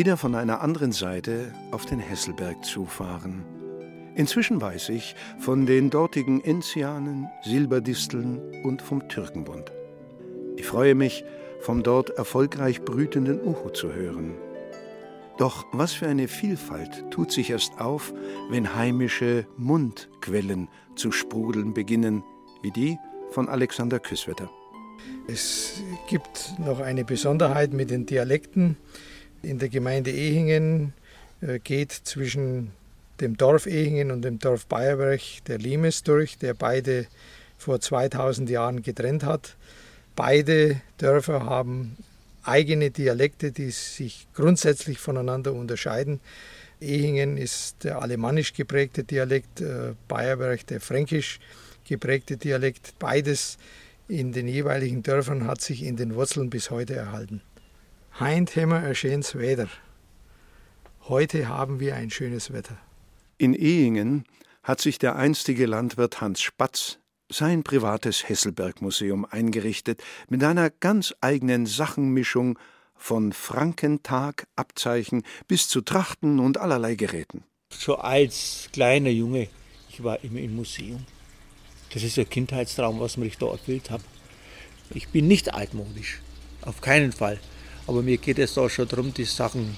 Wieder von einer anderen Seite auf den Hesselberg zufahren Inzwischen weiß ich von den dortigen Enzianen, Silberdisteln und vom Türkenbund. Ich freue mich, vom dort erfolgreich brütenden Uhu zu hören. Doch was für eine Vielfalt tut sich erst auf, wenn heimische Mundquellen zu sprudeln beginnen, wie die von Alexander Küsswetter. Es gibt noch eine Besonderheit mit den Dialekten. In der Gemeinde Ehingen äh, geht zwischen dem Dorf Ehingen und dem Dorf Bayerberg der Limes durch, der beide vor 2000 Jahren getrennt hat. Beide Dörfer haben eigene Dialekte, die sich grundsätzlich voneinander unterscheiden. Ehingen ist der alemannisch geprägte Dialekt, äh, Bayerberg der fränkisch geprägte Dialekt. Beides in den jeweiligen Dörfern hat sich in den Wurzeln bis heute erhalten. Heint hemmer erschehens Wetter. Heute haben wir ein schönes Wetter. In Ehingen hat sich der einstige Landwirt Hans Spatz sein privates Hesselberg-Museum eingerichtet mit einer ganz eigenen Sachenmischung von Frankentag, Abzeichen bis zu Trachten und allerlei Geräten. Schon als kleiner Junge, ich war immer im Museum. Das ist ein Kindheitstraum, was ich da erfüllt habe. Ich bin nicht altmodisch, auf keinen Fall. Aber mir geht es da schon darum, die Sachen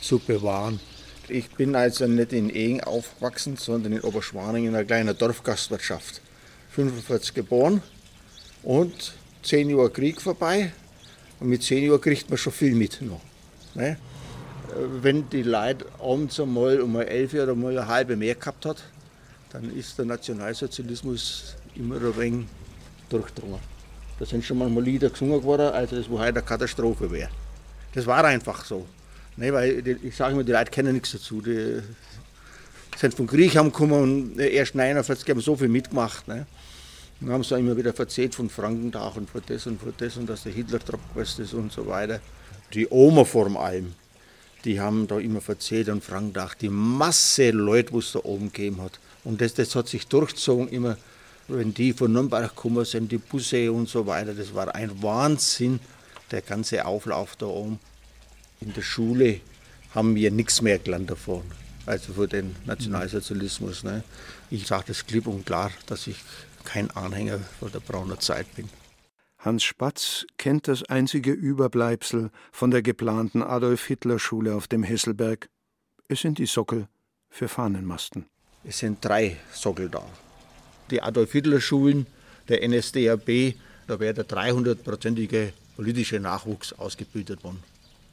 zu bewahren. Ich bin also nicht in Ehen aufgewachsen, sondern in Oberschwaning in einer kleinen Dorfgastwirtschaft. 45 geboren und 10 Jahre Krieg vorbei. Und mit 10 Jahren kriegt man schon viel mit noch. Ne? Wenn die Leute abends einmal um 11 Uhr oder mal eine halbe mehr gehabt hat, dann ist der Nationalsozialismus immer ein wenig durchdrungen. Da sind schon manchmal Lieder gesungen worden, also das wo heute eine Katastrophe wäre. Das war einfach so. Ne, weil die, ich sage immer, die Leute kennen nichts dazu. Die sind von Krieg gekommen und erst 49 haben so viel mitgemacht. Ne. Wir haben es auch immer wieder erzählt von Frankentag und von das und von das und dass der Hitler drauf ist und so weiter. Die Oma vor allem, die haben da immer erzählt an Frankentag, die Masse Leute, die es da oben gegeben hat. Und das, das hat sich durchgezogen immer, wenn die von Nürnberg gekommen sind, die Busse und so weiter. Das war ein Wahnsinn, der ganze Auflauf da oben. In der Schule haben wir nichts mehr gelernt davon, also für den Nationalsozialismus. Ne? Ich sage das klipp und klar, dass ich kein Anhänger von der Brauner Zeit bin. Hans Spatz kennt das einzige Überbleibsel von der geplanten Adolf-Hitler-Schule auf dem Hesselberg. Es sind die Sockel für Fahnenmasten. Es sind drei Sockel da. Die Adolf-Hitler-Schulen, der NSDAP, da wäre der 300-prozentige politische Nachwuchs ausgebildet worden.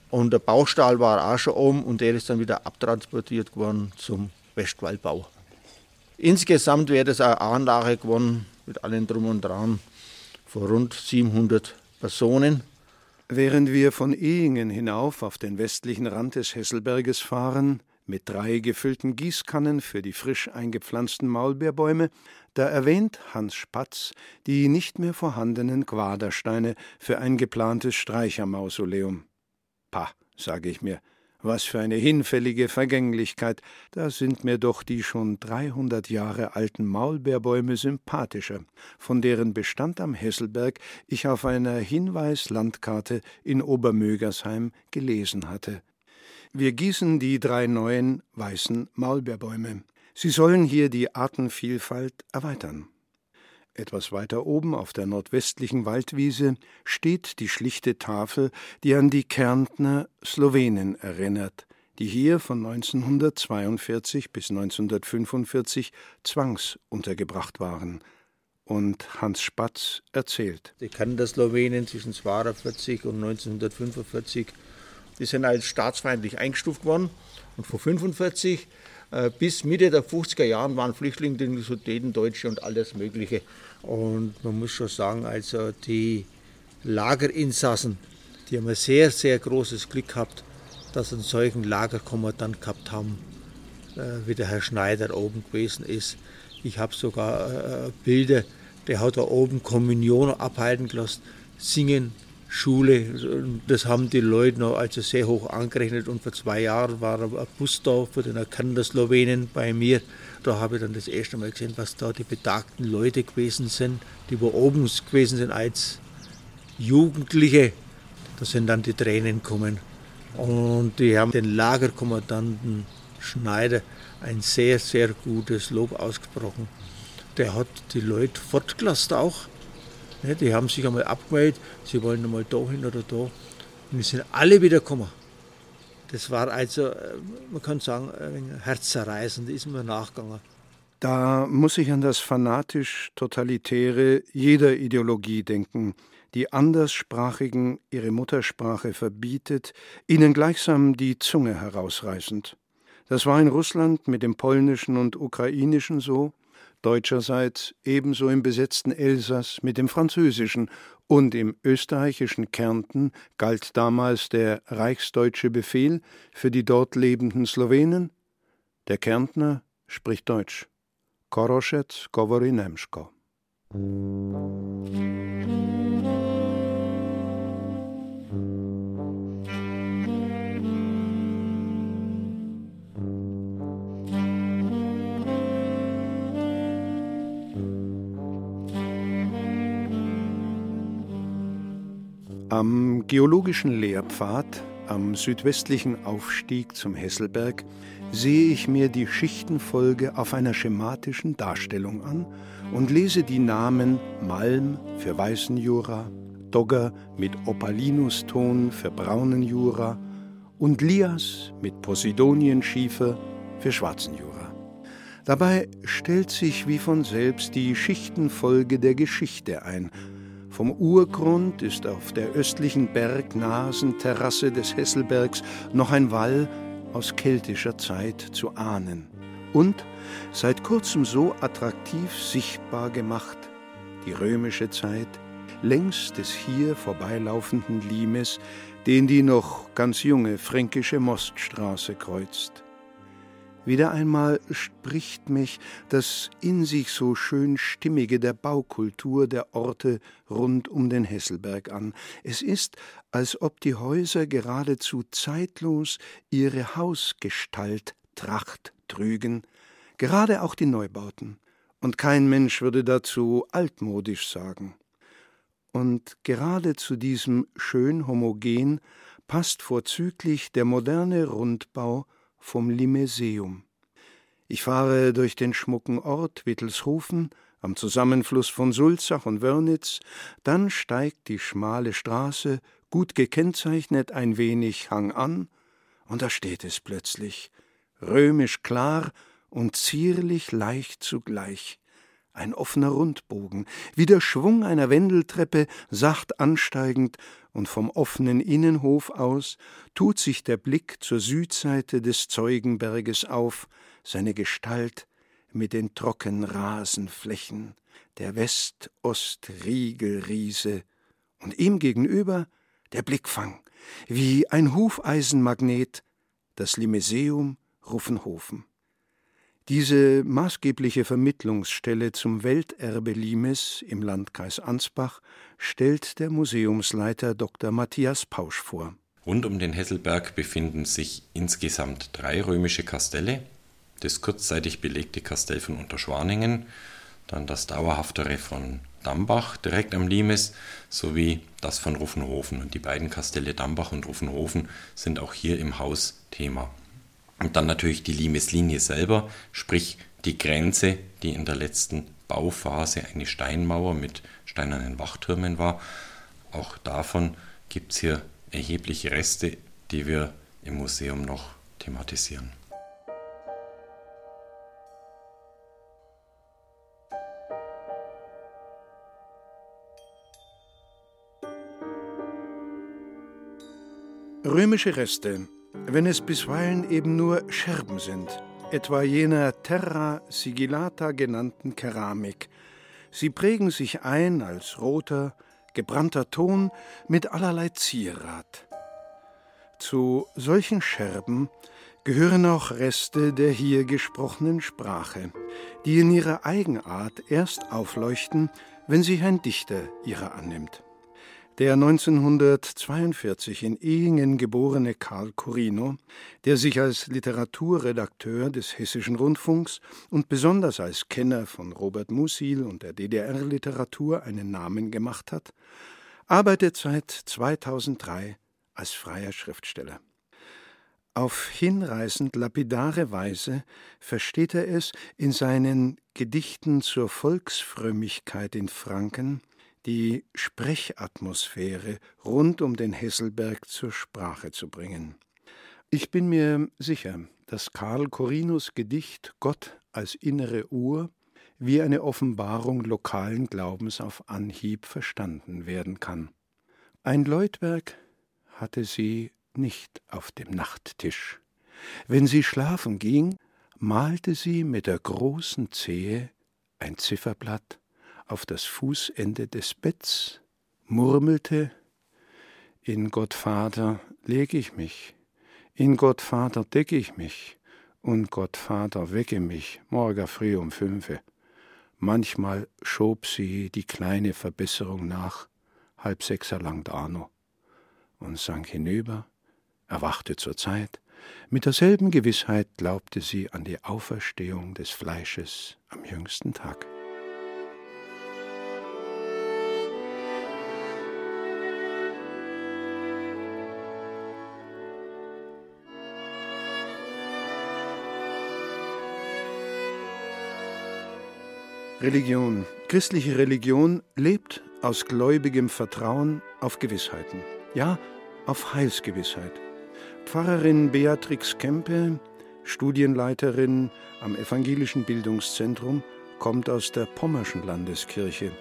Und der Baustall war auch schon oben und der ist dann wieder abtransportiert worden zum Westwaldbau. Insgesamt wäre das eine Anlage geworden mit allem Drum und Dran von rund 700 Personen. Während wir von Ehingen hinauf auf den westlichen Rand des Hesselberges fahren, mit drei gefüllten Gießkannen für die frisch eingepflanzten Maulbeerbäume, da erwähnt Hans Spatz die nicht mehr vorhandenen Quadersteine für ein geplantes Streichermausoleum. Pah, sage ich mir, was für eine hinfällige Vergänglichkeit, da sind mir doch die schon dreihundert Jahre alten Maulbeerbäume sympathischer, von deren Bestand am Hesselberg ich auf einer Hinweislandkarte in Obermögersheim gelesen hatte. Wir gießen die drei neuen weißen Maulbeerbäume. Sie sollen hier die Artenvielfalt erweitern. Etwas weiter oben auf der nordwestlichen Waldwiese steht die schlichte Tafel, die an die Kärntner Slowenen erinnert, die hier von 1942 bis 1945 zwangsuntergebracht waren. Und Hans Spatz erzählt. Die Kärntner Slowenen zwischen 1942 und 1945 die sind als staatsfeindlich eingestuft worden. Und von 1945 äh, bis Mitte der 50er Jahre waren Flüchtlinge, Sudeten, Deutsche und alles Mögliche. Und man muss schon sagen, also die Lagerinsassen, die haben ein sehr, sehr großes Glück gehabt, dass sie einen solchen Lagerkommandant gehabt haben, äh, wie der Herr Schneider oben gewesen ist. Ich habe sogar äh, Bilder, der hat da oben Kommunion abhalten gelassen, singen, Schule. Das haben die Leute noch also sehr hoch angerechnet und vor zwei Jahren war ein Bus da für den erkannten Slowenen bei mir. Da habe ich dann das erste Mal gesehen, was da die betagten Leute gewesen sind, die wo oben gewesen sind als Jugendliche. Da sind dann die Tränen gekommen. Und die haben den Lagerkommandanten Schneider ein sehr, sehr gutes Lob ausgesprochen. Der hat die Leute fortgelassen auch Ne, die haben sich einmal abgemeldet, sie wollen einmal dahin oder da. Und die sind alle wieder gekommen. Das war also, äh, man kann sagen, ein herzzerreißend, ist mir nachgegangen. Da muss ich an das fanatisch-totalitäre jeder Ideologie denken, die Anderssprachigen ihre Muttersprache verbietet, ihnen gleichsam die Zunge herausreißend. Das war in Russland mit dem Polnischen und Ukrainischen so, deutscherseits ebenso im besetzten Elsass mit dem Französischen und im österreichischen Kärnten galt damals der reichsdeutsche Befehl für die dort lebenden Slowenen. Der Kärntner spricht Deutsch. Koroschet govori Nemschko. Am geologischen Lehrpfad, am südwestlichen Aufstieg zum Hesselberg, sehe ich mir die Schichtenfolge auf einer schematischen Darstellung an und lese die Namen Malm für weißen Jura, Dogger mit Opalinuston für braunen Jura und Lias mit Posidonienschiefer für schwarzen Jura. Dabei stellt sich wie von selbst die Schichtenfolge der Geschichte ein, vom Urgrund ist auf der östlichen Bergnasenterrasse des Hesselbergs noch ein Wall aus keltischer Zeit zu ahnen. Und seit kurzem so attraktiv sichtbar gemacht, die römische Zeit, längs des hier vorbeilaufenden Limes, den die noch ganz junge fränkische Moststraße kreuzt. Wieder einmal spricht mich das in sich so schön Stimmige der Baukultur der Orte rund um den Hesselberg an. Es ist, als ob die Häuser geradezu zeitlos ihre Hausgestalt Tracht trügen, gerade auch die Neubauten. Und kein Mensch würde dazu altmodisch sagen. Und gerade zu diesem schön homogen passt vorzüglich der moderne Rundbau vom Limeseum. Ich fahre durch den schmucken Ort Wittelshofen am Zusammenfluss von Sulzach und Wörnitz, dann steigt die schmale Straße, gut gekennzeichnet, ein wenig Hang an, und da steht es plötzlich, römisch klar und zierlich leicht zugleich, ein offener Rundbogen, wie der Schwung einer Wendeltreppe, sacht ansteigend, und vom offenen Innenhof aus tut sich der Blick zur Südseite des Zeugenberges auf, seine Gestalt mit den trockenen Rasenflächen, der West-Ost-Riegelriese, und ihm gegenüber der Blickfang, wie ein Hufeisenmagnet, das Limeseum Ruffenhofen. Diese maßgebliche Vermittlungsstelle zum Welterbe Limes im Landkreis Ansbach stellt der Museumsleiter Dr. Matthias Pausch vor. Rund um den Hesselberg befinden sich insgesamt drei römische Kastelle. Das kurzzeitig belegte Kastell von Unterschwaningen, dann das dauerhaftere von Dambach direkt am Limes sowie das von Ruffenhofen. Und die beiden Kastelle Dambach und Ruffenhofen sind auch hier im Haus Thema. Und dann natürlich die Limeslinie selber, sprich die Grenze, die in der letzten Bauphase eine Steinmauer mit steinernen Wachtürmen war. Auch davon gibt es hier erhebliche Reste, die wir im Museum noch thematisieren. Römische Reste wenn es bisweilen eben nur Scherben sind, etwa jener Terra Sigillata genannten Keramik. Sie prägen sich ein als roter, gebrannter Ton mit allerlei Zierat. Zu solchen Scherben gehören auch Reste der hier gesprochenen Sprache, die in ihrer Eigenart erst aufleuchten, wenn sich ein Dichter ihrer annimmt. Der 1942 in Ehingen geborene Karl Corino, der sich als Literaturredakteur des Hessischen Rundfunks und besonders als Kenner von Robert Musil und der DDR-Literatur einen Namen gemacht hat, arbeitet seit 2003 als freier Schriftsteller. Auf hinreißend lapidare Weise versteht er es, in seinen Gedichten zur Volksfrömmigkeit in Franken die Sprechatmosphäre rund um den Hesselberg zur Sprache zu bringen. Ich bin mir sicher, dass Karl Corinus Gedicht Gott als innere Uhr wie eine Offenbarung lokalen Glaubens auf Anhieb verstanden werden kann. Ein Leutwerk hatte sie nicht auf dem Nachttisch. Wenn sie schlafen ging, malte sie mit der großen Zehe ein Zifferblatt auf das Fußende des Betts, murmelte In Gott Vater leg ich mich, in Gott Vater decke ich mich, und Gott Vater wecke mich. Morgen früh um fünfe. Manchmal schob sie die kleine Verbesserung nach, halb sechs erlangt Arno, und sank hinüber, erwachte zur Zeit, mit derselben Gewissheit glaubte sie an die Auferstehung des Fleisches am jüngsten Tag. Religion, christliche Religion lebt aus gläubigem Vertrauen auf Gewissheiten, ja, auf Heilsgewissheit. Pfarrerin Beatrix Kempe, Studienleiterin am Evangelischen Bildungszentrum, kommt aus der Pommerschen Landeskirche.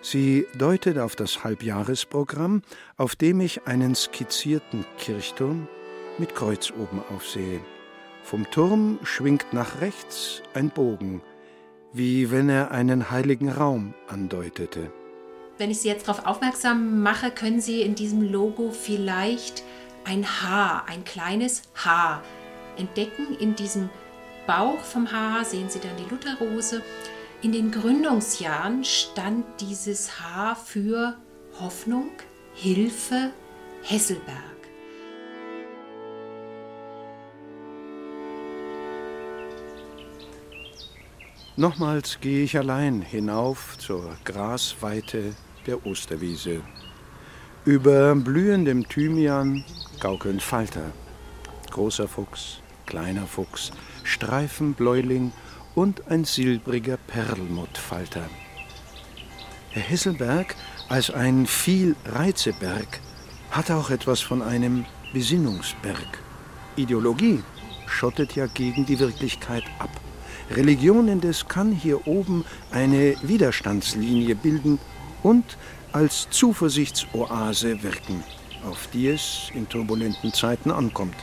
Sie deutet auf das Halbjahresprogramm, auf dem ich einen skizzierten Kirchturm mit Kreuz oben aufsehe. Vom Turm schwingt nach rechts ein Bogen, wie wenn er einen heiligen Raum andeutete. Wenn ich Sie jetzt darauf aufmerksam mache, können Sie in diesem Logo vielleicht ein Haar, ein kleines Haar entdecken. In diesem Bauch vom Haar sehen Sie dann die Lutherrose. In den Gründungsjahren stand dieses Haar für Hoffnung, Hilfe, Hesselberg. Nochmals gehe ich allein hinauf zur Grasweite der Osterwiese. Über blühendem Thymian gaukeln Falter, großer Fuchs, kleiner Fuchs, Streifenbläuling und ein silbriger Perlmuttfalter. Herr Hesselberg als ein Vielreizeberg hat auch etwas von einem Besinnungsberg. Ideologie schottet ja gegen die Wirklichkeit ab. Religion indes kann hier oben eine Widerstandslinie bilden und als Zuversichtsoase wirken, auf die es in turbulenten Zeiten ankommt.